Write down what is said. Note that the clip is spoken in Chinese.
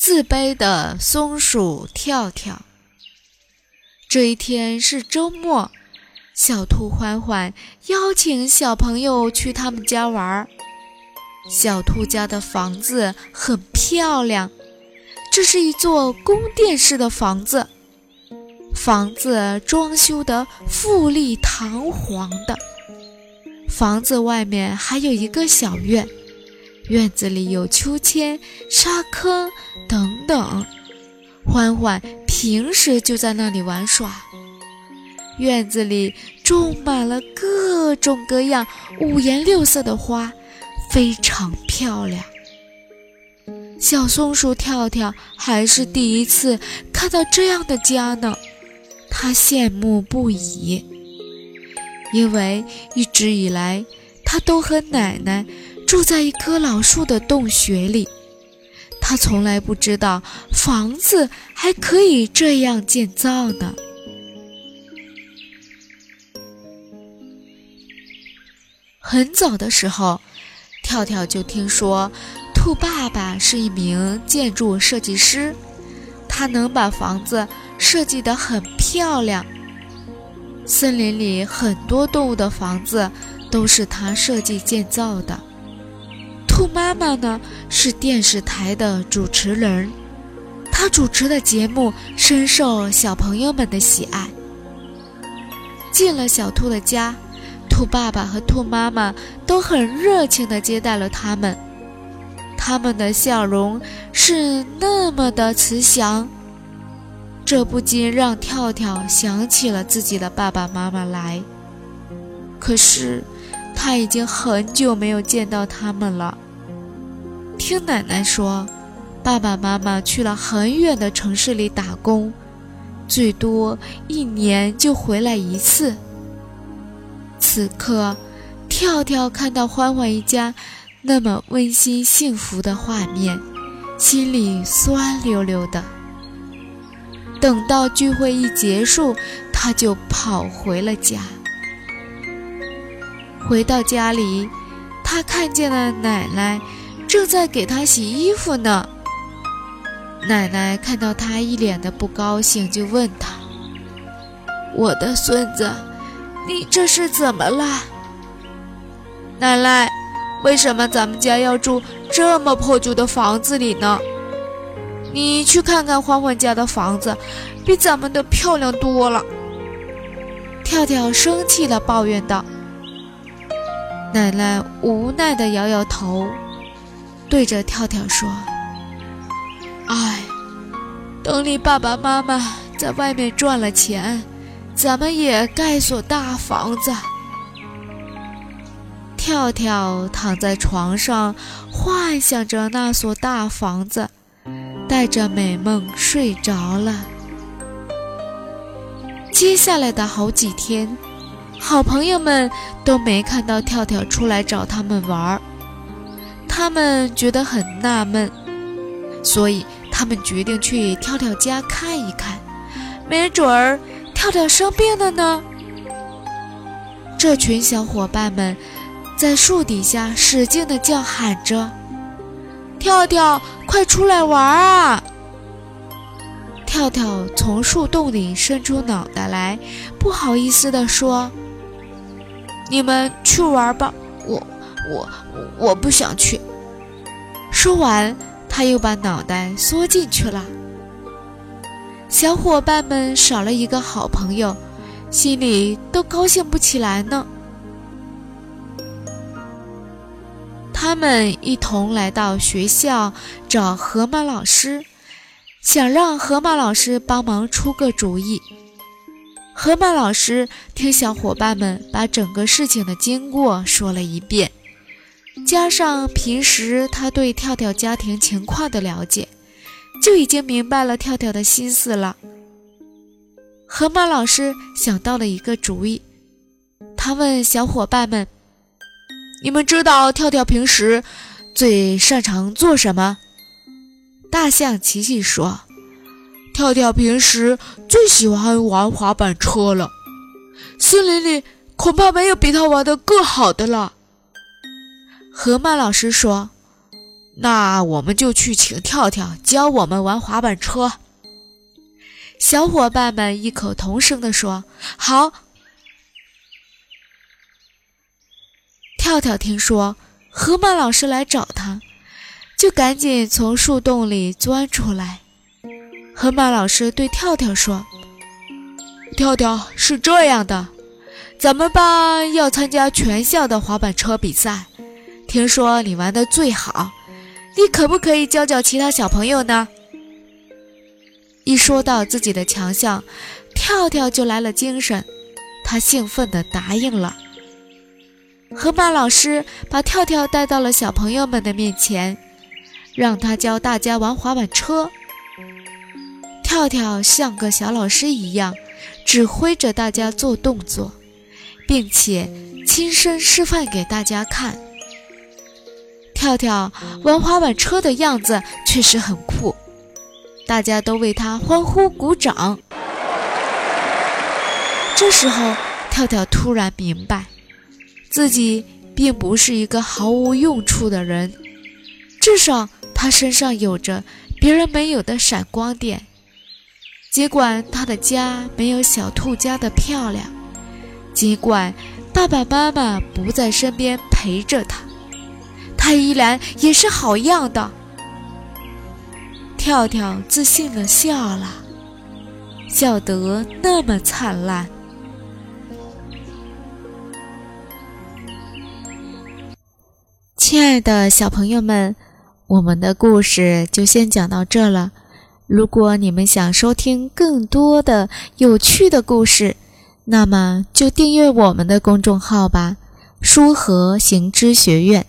自卑的松鼠跳跳。这一天是周末，小兔欢欢邀请小朋友去他们家玩。小兔家的房子很漂亮，这是一座宫殿式的房子，房子装修得富丽堂皇的。房子外面还有一个小院。院子里有秋千、沙坑等等，欢欢平时就在那里玩耍。院子里种满了各种各样、五颜六色的花，非常漂亮。小松鼠跳跳还是第一次看到这样的家呢，它羡慕不已，因为一直以来它都和奶奶。住在一棵老树的洞穴里，他从来不知道房子还可以这样建造呢。很早的时候，跳跳就听说兔爸爸是一名建筑设计师，他能把房子设计得很漂亮。森林里很多动物的房子都是他设计建造的。兔妈妈呢是电视台的主持人，她主持的节目深受小朋友们的喜爱。进了小兔的家，兔爸爸和兔妈妈都很热情地接待了他们，他们的笑容是那么的慈祥，这不禁让跳跳想起了自己的爸爸妈妈来。可是，他已经很久没有见到他们了。听奶奶说，爸爸妈妈去了很远的城市里打工，最多一年就回来一次。此刻，跳跳看到欢欢一家那么温馨幸福的画面，心里酸溜溜的。等到聚会一结束，他就跑回了家。回到家里，他看见了奶奶。正在给他洗衣服呢。奶奶看到他一脸的不高兴，就问他：“我的孙子，你这是怎么了？”奶奶，为什么咱们家要住这么破旧的房子里呢？你去看看欢欢家的房子，比咱们的漂亮多了。跳跳生气地抱怨道。奶奶无奈地摇摇头。对着跳跳说：“哎，等你爸爸妈妈在外面赚了钱，咱们也盖所大房子。”跳跳躺在床上，幻想着那所大房子，带着美梦睡着了。接下来的好几天，好朋友们都没看到跳跳出来找他们玩儿。他们觉得很纳闷，所以他们决定去跳跳家看一看，没准儿跳跳生病了呢。这群小伙伴们在树底下使劲地叫喊着：“跳跳，快出来玩啊！”跳跳从树洞里伸出脑袋来，不好意思地说：“你们去玩吧，我……”我我不想去。说完，他又把脑袋缩进去了。小伙伴们少了一个好朋友，心里都高兴不起来呢。他们一同来到学校找河马老师，想让河马老师帮忙出个主意。河马老师听小伙伴们把整个事情的经过说了一遍。加上平时他对跳跳家庭情况的了解，就已经明白了跳跳的心思了。河马老师想到了一个主意，他问小伙伴们：“你们知道跳跳平时最擅长做什么？”大象琪琪说：“跳跳平时最喜欢玩滑板车了，森林里恐怕没有比他玩的更好的了。”河马老师说：“那我们就去请跳跳教我们玩滑板车。小伙伴们异口同声地说：“好。”跳跳听说河马老师来找他，就赶紧从树洞里钻出来。河马老师对跳跳说：“跳跳是这样的，咱们班要参加全校的滑板车比赛，听说你玩的最好，你可不可以教教其他小朋友呢？”一说到自己的强项，跳跳就来了精神，他兴奋地答应了。河马老师把跳跳带到了小朋友们的面前，让他教大家玩滑板车。跳跳像个小老师一样，指挥着大家做动作，并且亲身示范给大家看。跳跳玩滑板车的样子确实很酷，大家都为他欢呼鼓掌。这时候，跳跳突然明白，自己并不是一个毫无用处的人，至少他身上有着别人没有的闪光点。尽管他的家没有小兔家的漂亮，尽管爸爸妈妈不在身边陪着他，他依然也是好样的。跳跳自信地笑了，笑得那么灿烂。亲爱的小朋友们，我们的故事就先讲到这了。如果你们想收听更多的有趣的故事，那么就订阅我们的公众号吧，“书和行知学院”。